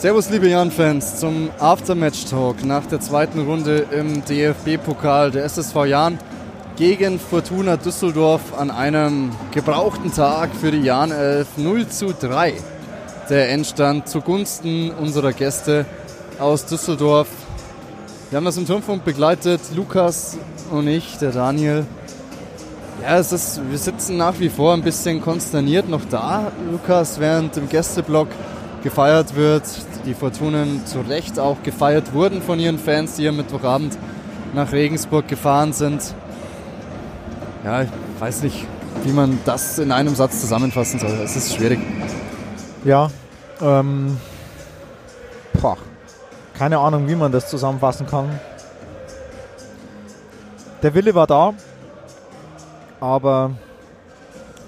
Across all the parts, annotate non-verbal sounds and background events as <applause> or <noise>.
Servus, liebe Jan-Fans, zum Aftermatch-Talk nach der zweiten Runde im DFB-Pokal. Der SSV Jan gegen Fortuna Düsseldorf an einem gebrauchten Tag für die Jan 11 0 zu 3. Der Endstand zugunsten unserer Gäste aus Düsseldorf. Wir haben das im Turmfunk begleitet, Lukas und ich, der Daniel. Ja, es ist, wir sitzen nach wie vor ein bisschen konsterniert noch da, Lukas, während im Gästeblock gefeiert wird. Die Fortunen zu Recht auch gefeiert wurden von ihren Fans, die am Mittwochabend nach Regensburg gefahren sind. Ja, ich weiß nicht, wie man das in einem Satz zusammenfassen soll. Es ist schwierig. Ja, ähm, boah, keine Ahnung, wie man das zusammenfassen kann. Der Wille war da, aber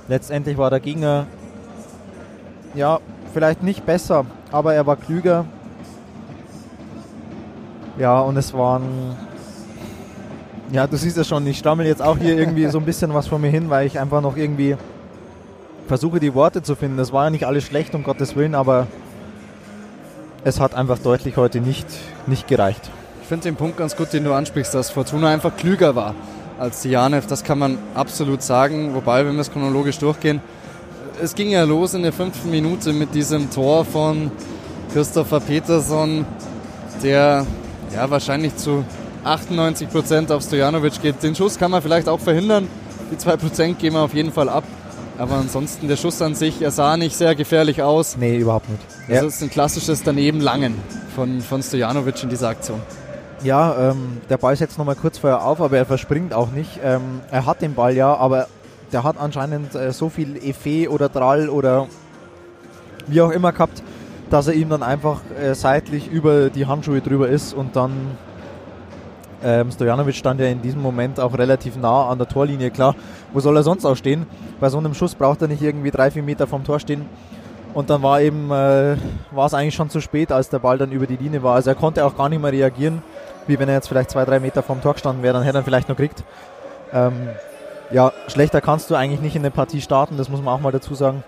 letztendlich war der Gegner ja vielleicht nicht besser, aber er war klüger. Ja, und es waren. Ja, du siehst ja schon, ich stammel jetzt auch hier irgendwie so ein bisschen was von mir hin, weil ich einfach noch irgendwie versuche, die Worte zu finden. Es war ja nicht alles schlecht, um Gottes Willen, aber es hat einfach deutlich heute nicht, nicht gereicht. Ich finde den Punkt ganz gut, den du ansprichst, dass Fortuna einfach klüger war als die Janev. Das kann man absolut sagen. Wobei, wenn wir es chronologisch durchgehen, es ging ja los in der fünften Minute mit diesem Tor von Christopher Peterson, der ja wahrscheinlich zu 98 Prozent auf Stojanovic geht. Den Schuss kann man vielleicht auch verhindern. Die 2 Prozent gehen wir auf jeden Fall ab. Aber ansonsten der Schuss an sich, er sah nicht sehr gefährlich aus. Nee, überhaupt nicht. Das ja. ist ein klassisches Daneben-Langen von, von Stojanovic in dieser Aktion. Ja, ähm, der Ball setzt nochmal kurz vorher auf, aber er verspringt auch nicht. Ähm, er hat den Ball ja, aber der hat anscheinend äh, so viel Effet oder Drall oder wie auch immer gehabt, dass er ihm dann einfach äh, seitlich über die Handschuhe drüber ist und dann ähm, Stojanovic stand ja in diesem Moment auch relativ nah an der Torlinie. Klar, wo soll er sonst auch stehen? Bei so einem Schuss braucht er nicht irgendwie drei, vier Meter vom Tor stehen. Und dann war eben, äh, war es eigentlich schon zu spät, als der Ball dann über die Linie war. Also er konnte auch gar nicht mehr reagieren, wie wenn er jetzt vielleicht zwei, drei Meter vom Tor gestanden wäre, dann hätte er vielleicht noch gekriegt. Ähm, ja, schlechter kannst du eigentlich nicht in eine Partie starten, das muss man auch mal dazu sagen.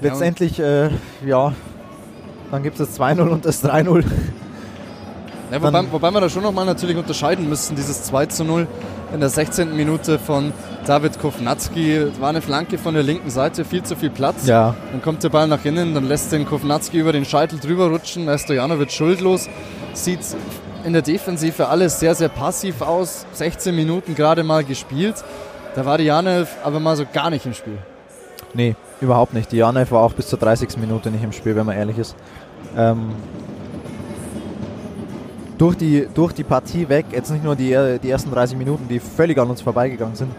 Letztendlich, äh, ja, dann gibt es das 2-0 und das 3-0. Ja, wobei, wobei wir da schon nochmal natürlich unterscheiden müssen, dieses 2 0 in der 16. Minute von David Kovnatski. War eine Flanke von der linken Seite, viel zu viel Platz. Ja. Dann kommt der Ball nach innen, dann lässt den Kovnatski über den Scheitel drüber rutschen. Da ist Stojanovic schuldlos. Sieht in der Defensive alles sehr, sehr passiv aus. 16 Minuten gerade mal gespielt. Da war die Janev aber mal so gar nicht im Spiel. Nee, überhaupt nicht. Die Janev war auch bis zur 30. Minute nicht im Spiel, wenn man ehrlich ist. Ähm, durch, die, durch die Partie weg, jetzt nicht nur die, die ersten 30 Minuten, die völlig an uns vorbeigegangen sind,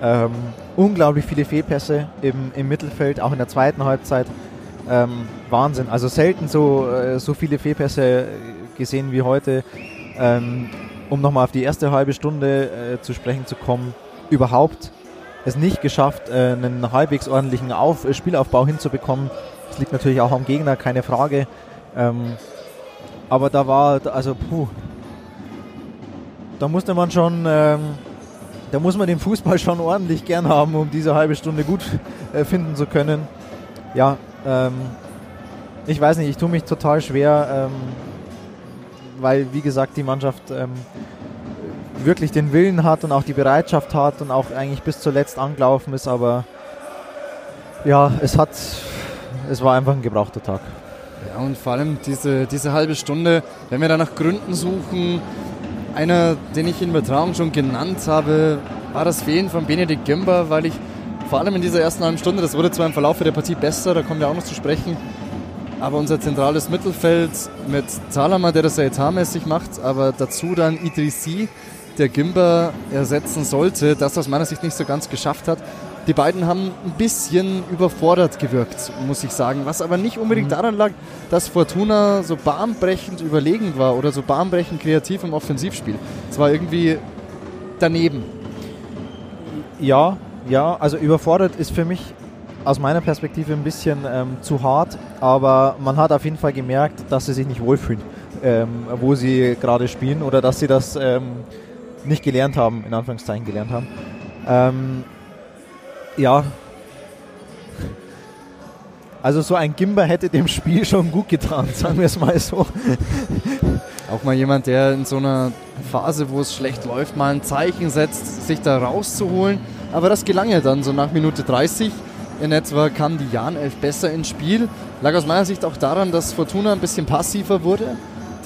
ähm, unglaublich viele Fehlpässe im, im Mittelfeld, auch in der zweiten Halbzeit. Ähm, Wahnsinn. Also selten so, äh, so viele Fehlpässe gesehen wie heute. Ähm, um nochmal auf die erste halbe Stunde äh, zu sprechen zu kommen, überhaupt es nicht geschafft, äh, einen halbwegs ordentlichen Auf äh, Spielaufbau hinzubekommen. Das liegt natürlich auch am Gegner, keine Frage. Ähm, aber da war, also puh, da musste man schon, ähm, da muss man den Fußball schon ordentlich gern haben, um diese halbe Stunde gut äh, finden zu können. Ja, ähm, ich weiß nicht, ich tue mich total schwer, ähm, weil, wie gesagt, die Mannschaft ähm, wirklich den Willen hat und auch die Bereitschaft hat und auch eigentlich bis zuletzt angelaufen ist, aber ja, es hat, es war einfach ein gebrauchter Tag. Ja, und vor allem diese, diese halbe Stunde, wenn wir da nach Gründen suchen, einer, den ich in Übertragung schon genannt habe, war das Fehlen von Benedikt Gömber, weil ich vor allem in dieser ersten halben Stunde, das wurde zwar im Verlauf der Partie besser, da kommen wir auch noch zu sprechen, aber unser zentrales Mittelfeld mit Zalama, der das ja etatmäßig macht, aber dazu dann Idrissi, der Gimba ersetzen sollte, das aus meiner Sicht nicht so ganz geschafft hat. Die beiden haben ein bisschen überfordert gewirkt, muss ich sagen. Was aber nicht unbedingt mhm. daran lag, dass Fortuna so bahnbrechend überlegen war oder so bahnbrechend kreativ im Offensivspiel. Es war irgendwie daneben. Ja, ja, also überfordert ist für mich aus meiner Perspektive ein bisschen ähm, zu hart, aber man hat auf jeden Fall gemerkt, dass sie sich nicht wohlfühlen, ähm, wo sie gerade spielen oder dass sie das ähm, nicht gelernt haben, in Anführungszeichen gelernt haben. Ähm, ja. Also so ein Gimber hätte dem Spiel schon gut getan, <laughs> sagen wir es mal so. Auch mal jemand, der in so einer Phase, wo es schlecht läuft, mal ein Zeichen setzt, sich da rauszuholen. Aber das gelang ja dann so nach Minute 30 in etwa kam die Jan 11 besser ins Spiel. Lag aus meiner Sicht auch daran, dass Fortuna ein bisschen passiver wurde.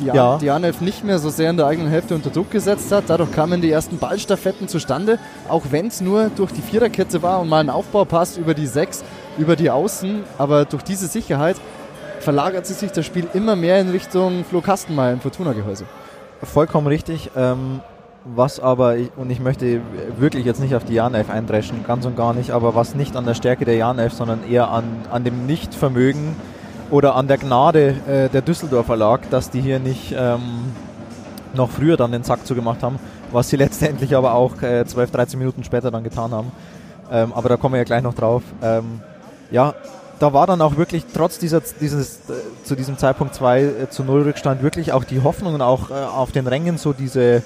Die, ja. die Jan 11 nicht mehr so sehr in der eigenen Hälfte unter Druck gesetzt hat. Dadurch kamen die ersten Ballstaffetten zustande, auch wenn es nur durch die Viererkette war und mal ein Aufbaupass über die Sechs, über die Außen. Aber durch diese Sicherheit verlagert sich das Spiel immer mehr in Richtung Flo Kastenmeier im Fortuna-Gehäuse. Vollkommen richtig. Ähm, was aber, und ich möchte wirklich jetzt nicht auf die Jan 11 eindreschen, ganz und gar nicht, aber was nicht an der Stärke der Jan 11, sondern eher an, an dem Nichtvermögen oder an der Gnade äh, der Düsseldorfer lag, dass die hier nicht ähm, noch früher dann den Sack zugemacht haben, was sie <laughs> letztendlich aber auch äh, 12, 13 Minuten später dann getan haben. Ähm, aber da kommen wir ja gleich noch drauf. Ähm, ja, da war dann auch wirklich trotz dieser, dieses, äh, zu diesem Zeitpunkt 2 äh, zu 0 Rückstand wirklich auch die Hoffnung und auch äh, auf den Rängen so diese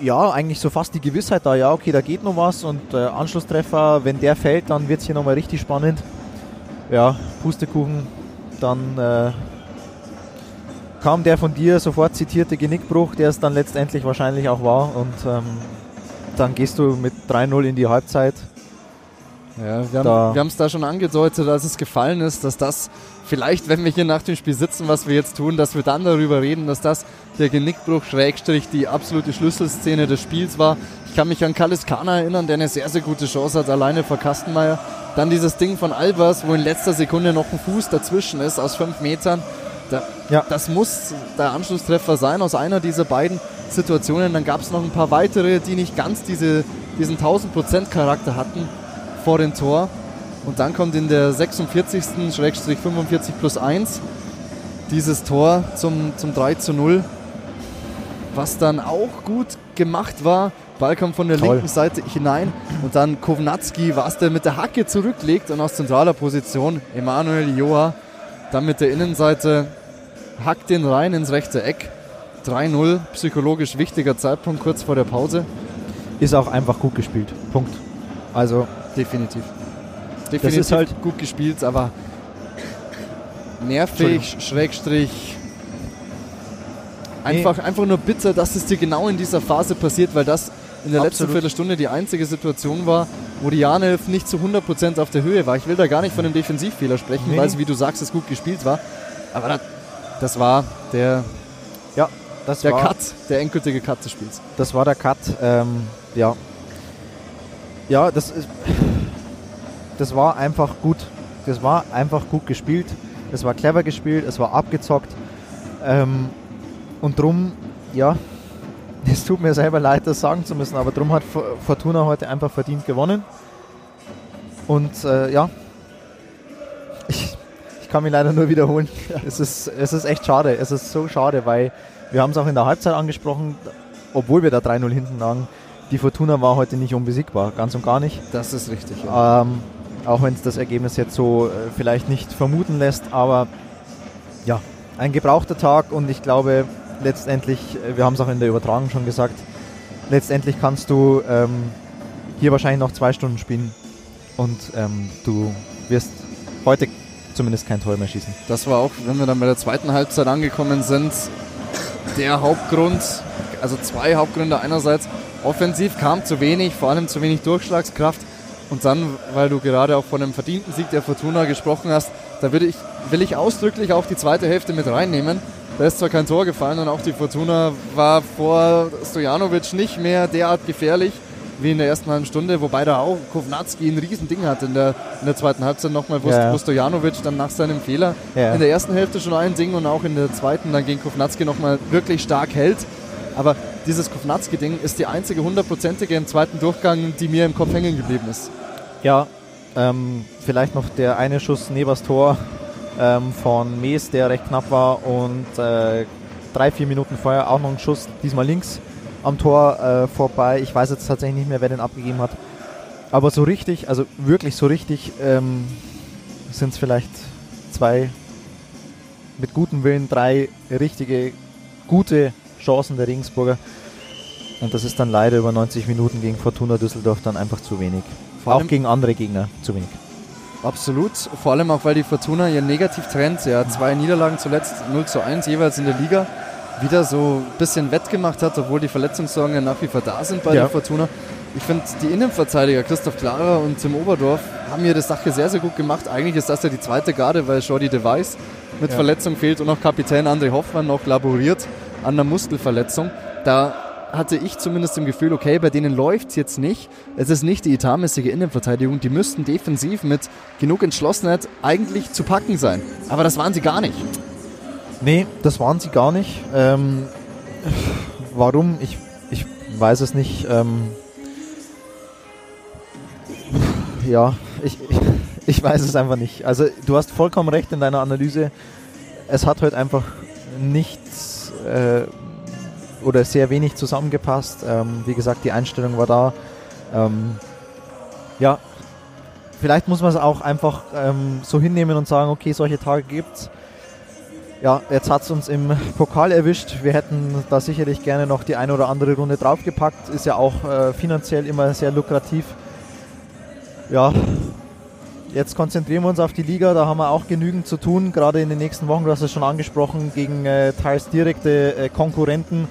ja, eigentlich so fast die Gewissheit da, ja, okay, da geht noch was und äh, Anschlusstreffer, wenn der fällt, dann wird es hier nochmal richtig spannend. Ja, Pustekuchen, dann äh, kam der von dir sofort zitierte Genickbruch, der es dann letztendlich wahrscheinlich auch war und ähm, dann gehst du mit 3-0 in die Halbzeit. Ja, wir haben es da schon angedeutet, als es gefallen ist, dass das vielleicht, wenn wir hier nach dem Spiel sitzen, was wir jetzt tun, dass wir dann darüber reden, dass das der Genickbruch Schrägstrich die absolute Schlüsselszene des Spiels war. Ich kann mich an Kaliskana erinnern, der eine sehr, sehr gute Chance hat, alleine vor Kastenmeier. Dann dieses Ding von Albers, wo in letzter Sekunde noch ein Fuß dazwischen ist, aus fünf Metern. Da, ja. Das muss der Anschlusstreffer sein aus einer dieser beiden Situationen. Dann gab es noch ein paar weitere, die nicht ganz diese, diesen 1000% Charakter hatten vor dem Tor. Und dann kommt in der 46. 45 plus 1 dieses Tor zum, zum 3 zu 0, was dann auch gut gemacht war. Ball kommt von der Toll. linken Seite hinein und dann Kovnatski, was der mit der Hacke zurücklegt und aus zentraler Position Emanuel Joa dann mit der Innenseite hackt den rein ins rechte Eck. 3-0, psychologisch wichtiger Zeitpunkt kurz vor der Pause. Ist auch einfach gut gespielt. Punkt. Also definitiv definitiv das ist halt gut gespielt, aber nervig, Schrägstrich. Einfach, nee. einfach nur bitter, dass es dir genau in dieser Phase passiert, weil das in der Absolut. letzten Viertelstunde die einzige Situation war, wo die Janelf nicht zu 100% auf der Höhe war. Ich will da gar nicht von einem Defensivfehler sprechen, nee. weil es, wie du sagst, es gut gespielt war. Aber das, das war der, ja, das der war, Cut, der endgültige Cut des Spiels. Das war der Cut, ähm, ja. Ja, das ist das war einfach gut. Das war einfach gut gespielt. Es war clever gespielt, es war abgezockt. Ähm, und drum, ja, <laughs> es tut mir selber leid, das sagen zu müssen, aber drum hat Fortuna heute einfach verdient gewonnen. Und äh, ja, <laughs> ich, ich kann mich leider nur wiederholen. <laughs> Es ist, es ist echt schade. Es ist so schade, weil wir haben es auch in der Halbzeit angesprochen, obwohl wir da 3-0 hinten lagen. Die Fortuna war heute nicht unbesiegbar, ganz und gar nicht. Das ist richtig. Ja. Ähm, auch wenn es das Ergebnis jetzt so äh, vielleicht nicht vermuten lässt. Aber ja, ein gebrauchter Tag und ich glaube letztendlich, äh, wir haben es auch in der Übertragung schon gesagt, letztendlich kannst du ähm, hier wahrscheinlich noch zwei Stunden spielen und ähm, du wirst heute zumindest kein Tor mehr schießen. Das war auch, wenn wir dann bei der zweiten Halbzeit angekommen sind, der Hauptgrund, also zwei Hauptgründe. Einerseits offensiv kam zu wenig, vor allem zu wenig Durchschlagskraft. Und dann, weil du gerade auch von einem verdienten Sieg der Fortuna gesprochen hast, da würde ich, will ich ausdrücklich auch die zweite Hälfte mit reinnehmen. Da ist zwar kein Tor gefallen und auch die Fortuna war vor Stojanovic nicht mehr derart gefährlich wie in der ersten halben Stunde, wobei da auch Kovnatski ein Riesending hat in der, in der zweiten Halbzeit nochmal, wo, ja. Stojanovic dann nach seinem Fehler ja. in der ersten Hälfte schon ein Ding und auch in der zweiten dann gegen Kovnatski nochmal wirklich stark hält. Aber dieses Kovnatski-Ding ist die einzige hundertprozentige im zweiten Durchgang, die mir im Kopf hängen geblieben ist. Ja, ähm, vielleicht noch der eine Schuss neben das Tor ähm, von Mees, der recht knapp war und äh, drei, vier Minuten vorher auch noch ein Schuss, diesmal links am Tor äh, vorbei. Ich weiß jetzt tatsächlich nicht mehr, wer den abgegeben hat. Aber so richtig, also wirklich so richtig, ähm, sind es vielleicht zwei mit gutem Willen, drei richtige, gute Chancen der Regensburger. Und das ist dann leider über 90 Minuten gegen Fortuna Düsseldorf dann einfach zu wenig. Vor auch gegen andere Gegner zu wenig. Absolut, vor allem auch, weil die Fortuna ihren Negativtrend, ja, zwei Niederlagen zuletzt, 0 zu 1 jeweils in der Liga, wieder so ein bisschen wettgemacht hat, obwohl die Verletzungssorgen ja nach wie vor da sind bei Ja. der Fortuna. Ich finde, die Innenverteidiger Christoph Klarer und Tim Oberdorf haben ihre Sache sehr, sehr gut gemacht. Eigentlich ist das ja die zweite Garde, weil Jordi de Weiss mit Ja. Verletzung fehlt und auch Kapitän André Hoffmann noch laboriert an einer Muskelverletzung. Da hatte ich zumindest im Gefühl, okay, bei denen läuft es jetzt nicht. Es ist nicht die etatmäßige Innenverteidigung. Die müssten defensiv mit genug Entschlossenheit eigentlich zu packen sein. Aber das waren sie gar nicht. Nee, das waren sie gar nicht. Ähm, warum? Ich, ich weiß es nicht. Ähm, ja, ich, <laughs> ich weiß es einfach nicht. Also du hast vollkommen recht in deiner Analyse. Es hat heute einfach nichts äh, oder sehr wenig zusammengepasst. Ähm, wie gesagt, die Einstellung war da. Ähm, ja, vielleicht muss man es auch einfach ähm, so hinnehmen und sagen, okay, solche Tage gibt's. Ja, jetzt hat es uns im Pokal erwischt. Wir hätten da sicherlich gerne noch die eine oder andere Runde draufgepackt. Ist ja auch äh, finanziell immer sehr lukrativ. Ja, jetzt konzentrieren wir uns auf die Liga. Da haben wir auch genügend zu tun, gerade in den nächsten Wochen. Du hast es schon angesprochen, gegen äh, teils direkte äh, Konkurrenten.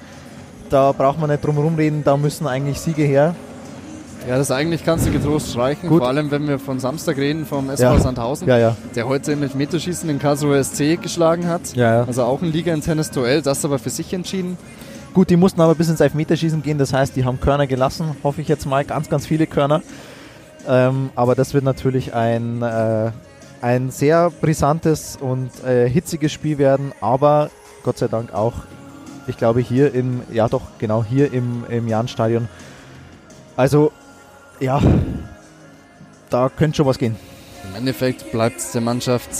Da braucht man nicht drum herum reden, da müssen eigentlich Siege her. Ja, das eigentlich kannst du getrost streichen. Gut. Vor allem, wenn wir von Samstag reden, vom SV Ja. Sandhausen, Ja, ja. der heute im Elfmeterschießen den Karlsruher SC geschlagen hat. Ja, ja. Also auch ein Liga-internes Duell, das aber für sich entschieden. Gut, die mussten aber bis ins Elfmeterschießen gehen, das heißt, die haben Körner gelassen, hoffe ich jetzt mal, ganz, ganz viele Körner. Ähm, aber das wird natürlich ein, äh, ein sehr brisantes und äh, hitziges Spiel werden, aber Gott sei Dank auch, ich glaube, hier im, ja doch, genau, hier im, im Jahnstadion. Also, ja, da könnte schon was gehen. Im Endeffekt bleibt der Mannschaft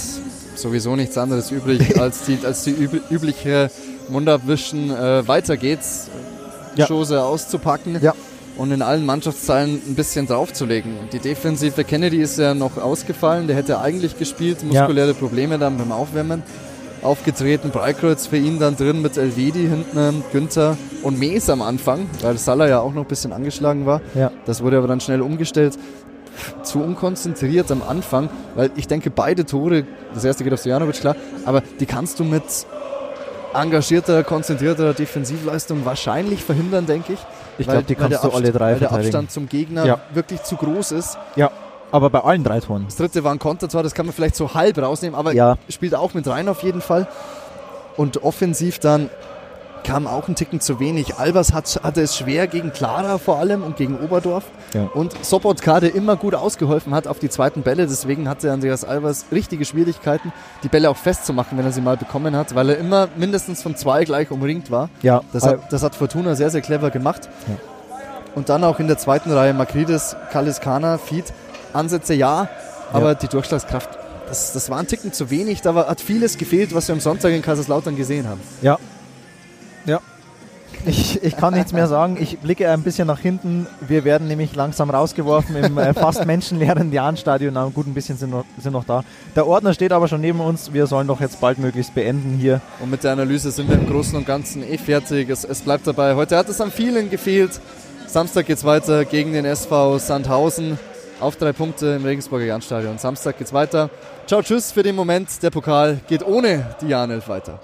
sowieso nichts anderes übrig, <laughs> als die, als die üb übliche Mundabwischen. Äh, weiter geht's, Ja. Chose auszupacken Ja. Und in allen Mannschaftsteilen ein bisschen draufzulegen. Die Defensive Kennedy ist ja noch ausgefallen, der hätte eigentlich gespielt, muskuläre Probleme dann beim Aufwärmen aufgetreten. Breikreuz für ihn dann drin mit Elvedi hinten, Günther und Mees am Anfang, weil Salah ja auch noch ein bisschen angeschlagen war. Ja. Das wurde aber dann schnell umgestellt. Zu unkonzentriert am Anfang, weil ich denke, beide Tore, das erste geht auf Stojanovic, klar, aber die kannst du mit engagierter, konzentrierter Defensivleistung wahrscheinlich verhindern, denke ich. Ich glaube, die kannst du alle drei Weil der. Abstand zum Gegner Ja. wirklich zu groß ist. Ja, aber bei allen drei Toren. Das dritte war ein Konter zwar, das kann man vielleicht so halb rausnehmen, aber Ja. spielt auch mit rein auf jeden Fall. Und offensiv dann kam auch ein Ticken zu wenig. Albers hat, hatte es schwer gegen Clara vor allem und gegen Oberdorf. Ja. Und Sobotka, der immer gut ausgeholfen hat auf die zweiten Bälle. Deswegen hatte Andreas Albers richtige Schwierigkeiten, die Bälle auch festzumachen, wenn er sie mal bekommen hat, weil er immer mindestens von zwei gleich umringt war. Ja, Das hat, das hat Fortuna sehr, sehr clever gemacht. Ja. Und dann auch in der zweiten Reihe Makridis, Kaliskana, Fied. Ansätze ja, aber die Durchschlagskraft, das, das war ein Ticken zu wenig. Da war, hat vieles gefehlt, was wir am Sonntag in Kaiserslautern gesehen haben. Ja. Ja. Ich, kann nichts mehr sagen. Ich blicke ein bisschen nach hinten. Wir werden nämlich langsam rausgeworfen im äh, fast menschenleeren Jahnstadion. Na, gut, ein bisschen sind noch, sind noch da. Der Ordner steht aber schon neben uns. Wir sollen doch jetzt baldmöglichst beenden hier. Und mit der Analyse sind wir im Großen und Ganzen eh fertig. Es, es bleibt dabei. Heute hat es an vielen gefehlt. Samstag geht's weiter gegen den SV Sandhausen auf drei Punkte im Regensburger Jahnstadion. Samstag geht's weiter. Ciao, tschüss für den Moment. Der Pokal geht ohne die Jahnelf weiter.